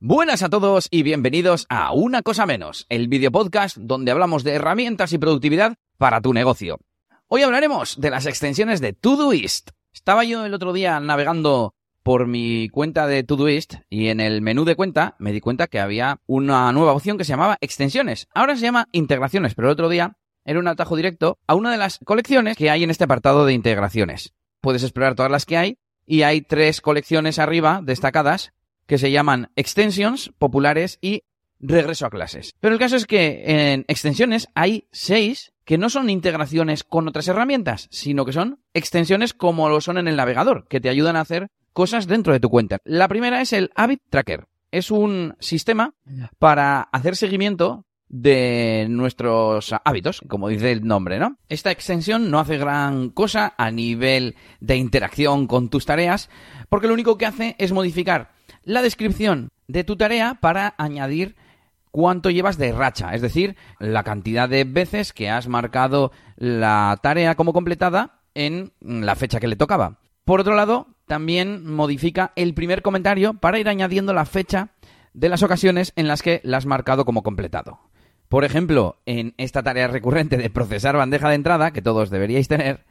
Buenas a todos y bienvenidos a Una Cosa Menos, el videopodcast donde hablamos de herramientas y productividad para tu negocio. Hoy hablaremos de las extensiones de Todoist. Estaba yo el otro día navegando por mi cuenta de Todoist y en el menú de cuenta me di cuenta que había una nueva opción que se llamaba extensiones. Ahora se llama integraciones, pero el otro día era un atajo directo a una de las colecciones que hay en este apartado de integraciones. Puedes explorar todas las que hay y hay tres colecciones arriba destacadas que se llaman extensions populares y regreso a clases. Pero el caso es que en extensiones hay seis que no son integraciones con otras herramientas, sino que son extensiones como lo son en el navegador, que te ayudan a hacer cosas dentro de tu cuenta. La primera es el Habit Tracker. Es un sistema para hacer seguimiento de nuestros hábitos, como dice el nombre, ¿no? Esta extensión no hace gran cosa a nivel de interacción con tus tareas, porque lo único que hace es modificar la descripción de tu tarea para añadir cuánto llevas de racha, es decir, la cantidad de veces que has marcado la tarea como completada en la fecha que le tocaba. Por otro lado, también modifica el primer comentario para ir añadiendo la fecha de las ocasiones en las que la has marcado como completado. Por ejemplo, en esta tarea recurrente de procesar bandeja de entrada, que todos deberíais tener,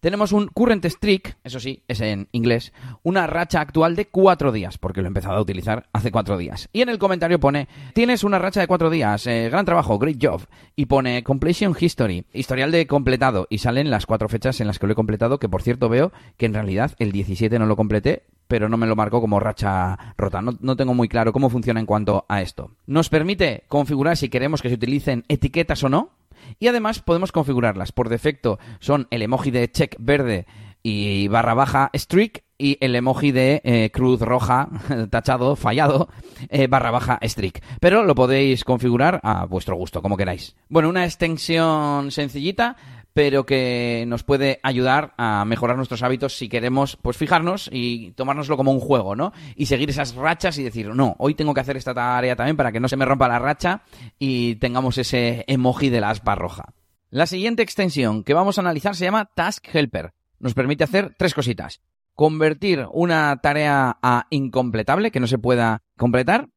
tenemos un current streak, eso sí, es en inglés, una racha actual de cuatro días, porque lo he empezado a utilizar hace cuatro días. Y en el comentario pone, tienes una racha de cuatro días, eh, gran trabajo, great job. Y pone completion history, historial de completado. Y salen las cuatro fechas en las que lo he completado, que por cierto veo que en realidad el 17 no lo completé, pero no me lo marcó como racha rota. No, no, tengo muy claro cómo funciona en cuanto a esto. Nos permite configurar si queremos que se utilicen etiquetas o no. Y además podemos configurarlas. Por defecto son el emoji de check verde y barra baja streak y el emoji de eh, cruz roja, tachado, fallado, eh, barra baja streak. Pero lo podéis configurar a vuestro gusto, como queráis. Bueno, una extensión sencillita pero que nos puede ayudar a mejorar nuestros hábitos si queremos pues fijarnos y tomárnoslo como un juego, ¿no? Y seguir esas rachas y decir, no, hoy tengo que hacer esta tarea también para que no se me rompa la racha y tengamos ese emoji de la aspa roja. La siguiente extensión que vamos a analizar se llama Task Helper. Nos permite hacer tres cositas. Convertir una tarea a incompletable que no se pueda completar,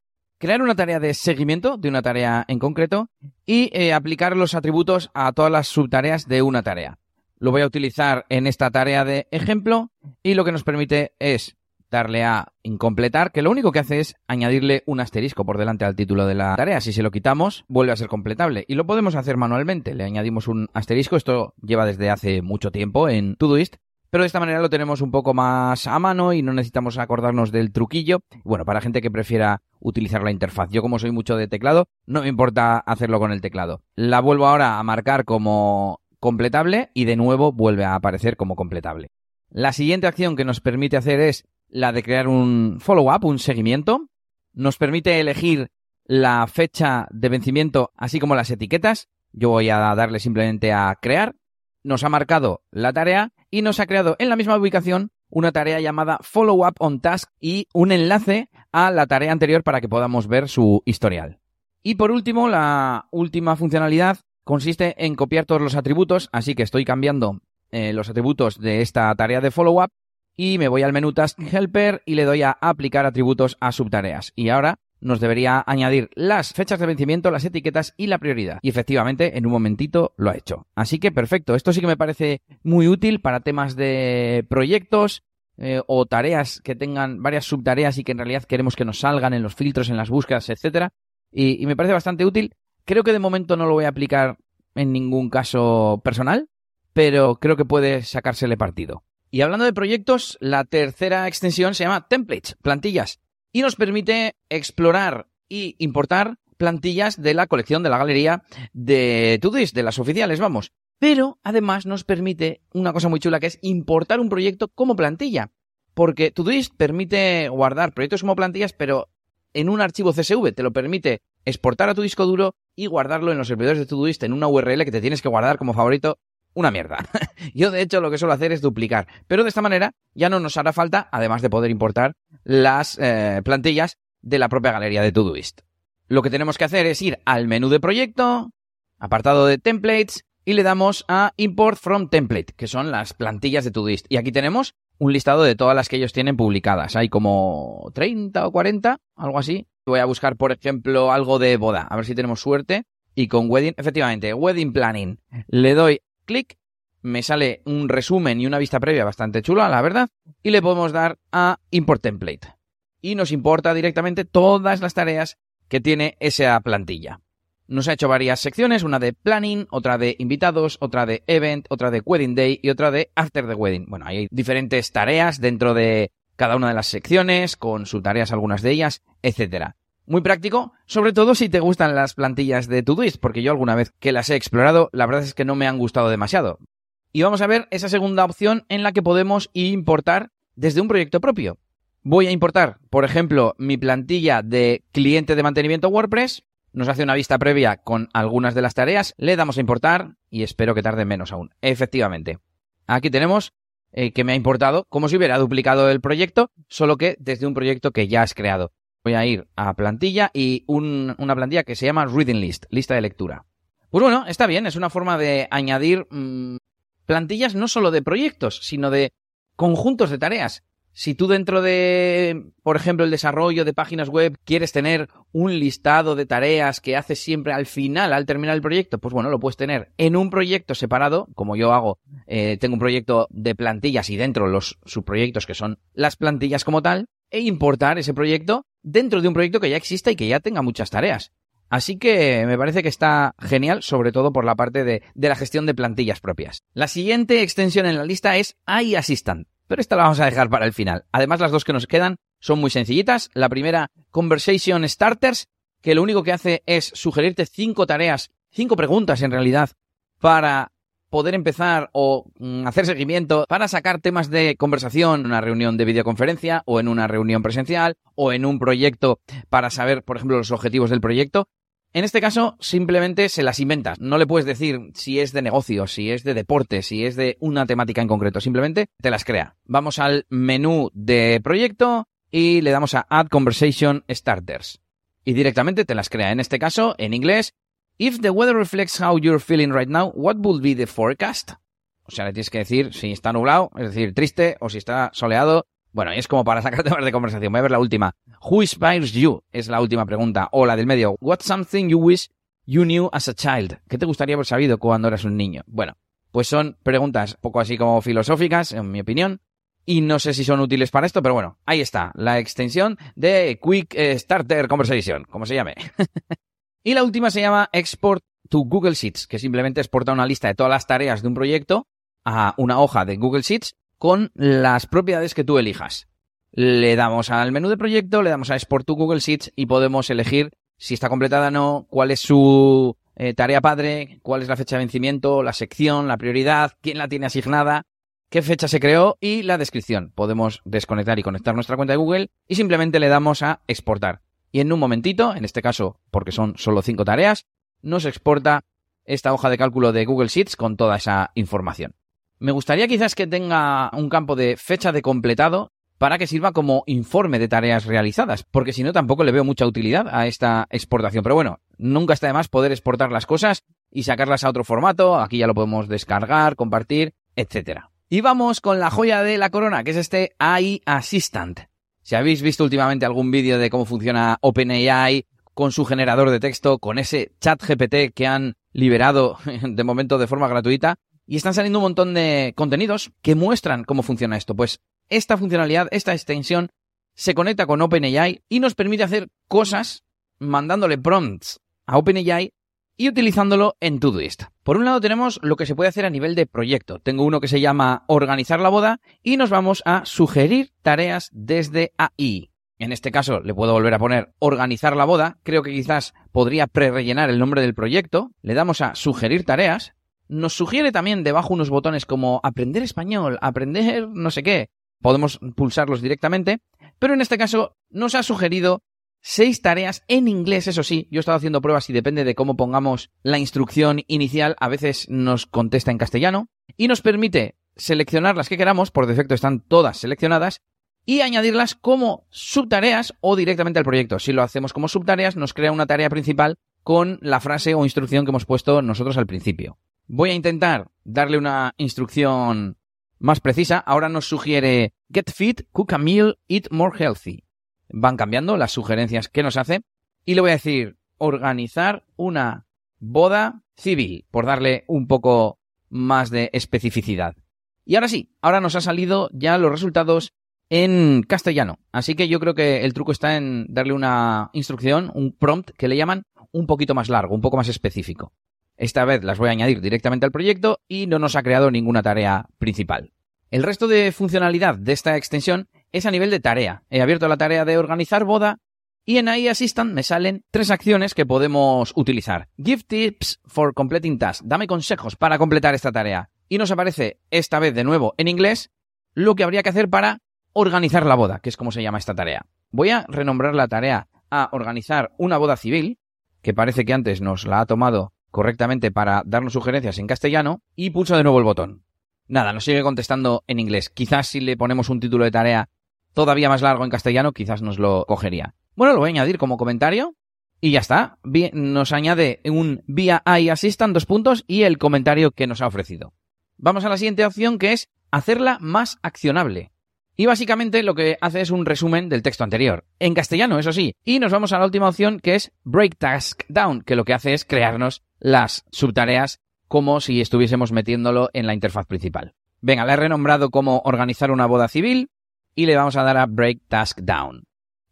crear una tarea de seguimiento de una tarea en concreto y eh, aplicar los atributos a todas las subtareas de una tarea. Lo voy a utilizar en esta tarea de ejemplo y lo que nos permite es darle a incompletar, que lo único que hace es añadirle un asterisco por delante al título de la tarea. Si se lo quitamos, vuelve a ser completable. Y lo podemos hacer manualmente. Le añadimos un asterisco. Esto lleva desde hace mucho tiempo en Todoist pero de esta manera lo tenemos un poco más a mano y no necesitamos acordarnos del truquillo. Bueno, para gente que prefiera utilizar la interfaz. Yo como soy mucho de teclado, no me importa hacerlo con el teclado. La vuelvo ahora a marcar como completable y de nuevo vuelve a aparecer como completable. La siguiente acción que nos permite hacer es la de crear un follow-up, un seguimiento. Nos permite elegir la fecha de vencimiento así como las etiquetas. Yo voy a darle simplemente a crear nos ha marcado la tarea y nos ha creado en la misma ubicación una tarea llamada Follow Up on Task y un enlace a la tarea anterior para que podamos ver su historial. Y por último, la última funcionalidad consiste en copiar todos los atributos, así que estoy cambiando eh, los atributos de esta tarea de Follow Up y me voy al menú Task Helper y le doy a aplicar atributos a subtareas. Y ahora nos debería añadir las fechas de vencimiento, las etiquetas y la prioridad. Y efectivamente, en un momentito lo ha hecho. Así que perfecto. Esto sí que me parece muy útil para temas de proyectos eh, o tareas que tengan varias subtareas y que en realidad queremos que nos salgan en los filtros, en las búsquedas, etcétera. Y, y me parece bastante útil. Creo que de momento no lo voy a aplicar en ningún caso personal, pero creo que puede sacársele partido. Y hablando de proyectos, la tercera extensión se llama Templates, plantillas y nos permite explorar y importar plantillas de la colección de la galería de Todoist, de las oficiales, vamos. Pero además nos permite una cosa muy chula que es importar un proyecto como plantilla. Porque Todoist permite guardar proyectos como plantillas, pero en un archivo CSV te lo permite exportar a tu disco duro y guardarlo en los servidores de Todoist en una URL que te tienes que guardar como favorito una mierda. Yo, de hecho, lo que suelo hacer es duplicar. Pero de esta manera ya no nos hará falta, además de poder importar las eh, plantillas de la propia galería de Todoist. Lo que tenemos que hacer es ir al menú de proyecto, apartado de templates, y le damos a Import from Template, que son las plantillas de Todoist. Y aquí tenemos un listado de todas las que ellos tienen publicadas. Hay como 30 o 40, algo así, Voy a buscar, por ejemplo, algo de boda, a ver si tenemos suerte. Y con wedding, efectivamente, wedding planning. Le doy clic, me sale un resumen y una vista previa bastante chula, la verdad. Y le podemos dar a import template. Y nos importa directamente todas las tareas que tiene esa plantilla. Nos ha hecho varias secciones, una de planning, otra de invitados, otra de event, otra de wedding day y otra de after the wedding. Bueno, hay diferentes tareas dentro de cada una de las secciones, con sus tareas algunas de ellas, etcétera. Muy práctico, sobre todo si te gustan las plantillas de Todoist, porque yo alguna vez que las he explorado, la verdad es que no me han gustado demasiado. Y vamos a ver esa segunda opción en la que podemos importar desde un proyecto propio. Voy a importar, por ejemplo, mi plantilla de cliente de mantenimiento WordPress, nos hace una vista previa con algunas de las tareas, le damos a importar y espero que tarde menos aún. Efectivamente. Aquí tenemos eh, que me ha importado como si hubiera duplicado el proyecto, solo que desde un proyecto que ya has creado. Voy a ir a plantilla y una plantilla que se llama Reading List, lista de lectura. Pues bueno, está bien, es una forma de añadir mm, plantillas no solo de proyectos, sino de conjuntos de tareas. Si tú dentro de, por ejemplo, el desarrollo de páginas web quieres tener un listado de tareas que haces siempre al final, al terminar el proyecto, pues bueno, lo puedes tener en un proyecto separado, como yo hago, eh, tengo un proyecto de plantillas y dentro los subproyectos que son las plantillas como tal, e importar ese proyecto dentro de un proyecto que ya exista y que ya tenga muchas tareas. Así que me parece que está genial, sobre todo por la parte de, la gestión de plantillas propias. La siguiente extensión en la lista es iAssistant pero esta la vamos a dejar para el final. Además, las dos que nos quedan son muy sencillitas. La primera, Conversation Starters, que lo único que hace es sugerirte cinco tareas, cinco preguntas en realidad, para poder empezar o mm, hacer seguimiento para sacar temas de conversación en una reunión de videoconferencia o en una reunión presencial o en un proyecto para saber, por ejemplo, los objetivos del proyecto. En este caso, simplemente se las inventas. No le puedes decir si es de negocio, si es de deporte, si es de una temática en concreto. Simplemente te las crea. Vamos al menú de proyecto y le damos a Add Conversation Starters. Y directamente te las crea. En este caso, en inglés, If the weather reflects how you're feeling right now, what will be the forecast? O sea, le tienes que decir si está nublado, es decir, triste, o si está soleado, bueno, y es como para sacar temas de conversación. Voy a ver la última. Who inspires you? Es la última pregunta. O la del medio. What's something you wish you knew as a child? ¿Qué te gustaría haber sabido cuando eras un niño? Bueno, pues son preguntas poco así como filosóficas, en mi opinión. Y no sé si son útiles para esto, pero bueno, ahí está, la extensión de Quick Starter Conversation, como se llame. y la última se llama Export to Google Sheets, que simplemente exporta una lista de todas las tareas de un proyecto a una hoja de Google Sheets con las propiedades que tú elijas. Le damos al menú de proyecto, le damos a Export to Google Sheets y podemos elegir si está completada o no, cuál es su eh, tarea padre, cuál es la fecha de vencimiento, la sección, la prioridad, quién la tiene asignada, qué fecha se creó y la descripción. Podemos desconectar y conectar nuestra cuenta de Google y simplemente le damos a exportar. Y en un momentito, en este caso porque son solo cinco tareas, nos exporta esta hoja de cálculo de Google Sheets con toda esa información. Me gustaría quizás que tenga un campo de fecha de completado para que sirva como informe de tareas realizadas, porque si no tampoco le veo mucha utilidad a esta exportación. Pero bueno, nunca está de más poder exportar las cosas y sacarlas a otro formato, aquí ya lo podemos descargar, compartir, etcétera. Y vamos con la joya de la corona, que es este AI Assistant. Si habéis visto últimamente algún vídeo de cómo funciona OpenAI con su generador de texto, con ese chat GPT que han liberado de momento de forma gratuita, y están saliendo un montón de contenidos que muestran cómo funciona esto. Pues esta funcionalidad, esta extensión, se conecta con OpenAI y nos permite hacer cosas mandándole prompts a OpenAI y utilizándolo en Todoist. Por un lado tenemos lo que se puede hacer a nivel de proyecto. Tengo uno que se llama organizar la boda y nos vamos a sugerir tareas desde AI. En este caso le puedo volver a poner organizar la boda. Creo que quizás podría pre-rellenar el nombre del proyecto. Le damos a sugerir tareas nos sugiere también debajo unos botones como aprender español, aprender no sé qué. Podemos pulsarlos directamente, pero en este caso nos ha sugerido seis tareas en inglés, eso sí, yo he estado haciendo pruebas y depende de cómo pongamos la instrucción inicial, a veces nos contesta en castellano y nos permite seleccionar las que queramos, por defecto están todas seleccionadas, y añadirlas como subtareas o directamente al proyecto. Si lo hacemos como subtareas, nos crea una tarea principal con la frase o instrucción que hemos puesto nosotros al principio. Voy a intentar darle una instrucción más precisa. Ahora nos sugiere get fit, cook a meal, eat more healthy. Van cambiando las sugerencias que nos hace y le voy a decir organizar una boda civil, por darle un poco más de especificidad. Y ahora sí, ahora nos ha salido ya los resultados en castellano. Así que yo creo que el truco está en darle una instrucción, un prompt que le llaman un poquito más largo, un poco más específico. Esta vez las voy a añadir directamente al proyecto y no nos ha creado ninguna tarea principal. El resto de funcionalidad de esta extensión es a nivel de tarea. He abierto la tarea de organizar boda y en AI Assistant me salen tres acciones que podemos utilizar. Give tips for completing tasks. Dame consejos para completar esta tarea. Y nos aparece esta vez de nuevo en inglés lo que habría que hacer para organizar la boda, que es como se llama esta tarea. Voy a renombrar la tarea a organizar una boda civil, que parece que antes nos la ha tomado correctamente para darnos sugerencias en castellano, y pulso de nuevo el botón. Nada, nos sigue contestando en inglés. Quizás si le ponemos un título de tarea todavía más largo en castellano, quizás nos lo cogería. Bueno, lo voy a añadir como comentario. Y ya está. Nos añade un vía Assistant dos puntos y el comentario que nos ha ofrecido. Vamos a la siguiente opción que es hacerla más accionable. Y básicamente lo que hace es un resumen del texto anterior, en castellano, eso sí. Y nos vamos a la última opción que es Break Task Down, que lo que hace es crearnos las subtareas como si estuviésemos metiéndolo en la interfaz principal. Venga, la he renombrado como organizar una boda civil y le vamos a dar a Break Task Down.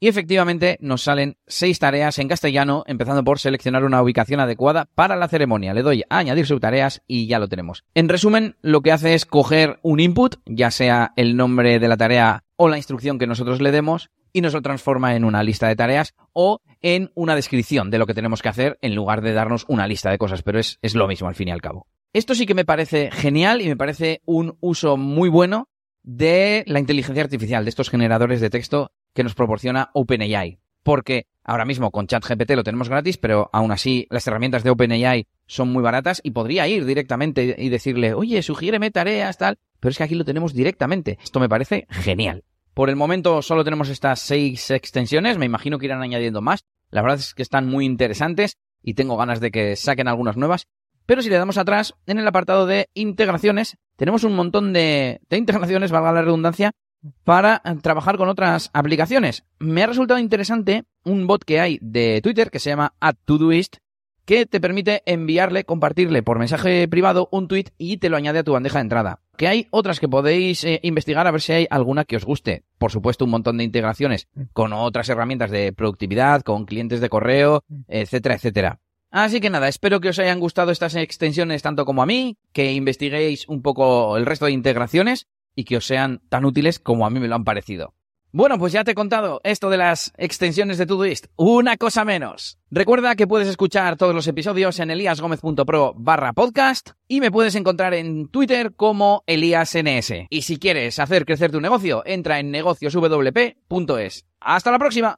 Y efectivamente nos salen seis tareas en castellano, empezando por seleccionar una ubicación adecuada para la ceremonia. Le doy a añadir subtareas y ya lo tenemos. En resumen, lo que hace es coger un input, ya sea el nombre de la tarea o la instrucción que nosotros le demos, y nos lo transforma en una lista de tareas o en una descripción de lo que tenemos que hacer en lugar de darnos una lista de cosas, pero es, es lo mismo al fin y al cabo. Esto sí que me parece genial y me parece un uso muy bueno de la inteligencia artificial, de estos generadores de texto que nos proporciona OpenAI. Porque ahora mismo con ChatGPT lo tenemos gratis, pero aún así las herramientas de OpenAI son muy baratas y podría ir directamente y decirle, oye, sugiéreme tareas, tal. Pero es que aquí lo tenemos directamente. Esto me parece genial. Por el momento solo tenemos estas seis extensiones, me imagino que irán añadiendo más. La verdad es que están muy interesantes y tengo ganas de que saquen algunas nuevas. Pero si le damos atrás, en el apartado de integraciones, tenemos un montón de, de integraciones, valga la redundancia, para trabajar con otras aplicaciones. Me ha resultado interesante un bot que hay de Twitter que se llama @todoist que te permite enviarle, compartirle por mensaje privado un tweet y te lo añade a tu bandeja de entrada. Que hay otras que podéis eh, investigar a ver si hay alguna que os guste. Por supuesto, un montón de integraciones con otras herramientas de productividad, con clientes de correo, etcétera, etcétera. Así que nada, espero que os hayan gustado estas extensiones tanto como a mí, que investiguéis un poco el resto de integraciones y que os sean tan útiles como a mí me lo han parecido. Bueno, pues ya te he contado esto de las extensiones de Todoist. Una cosa menos. Recuerda que puedes escuchar todos los episodios en eliasgomez.pro barra podcast y me puedes encontrar en Twitter como eliasns. Y si quieres hacer crecer tu negocio, entra en negocioswp.es. ¡Hasta la próxima!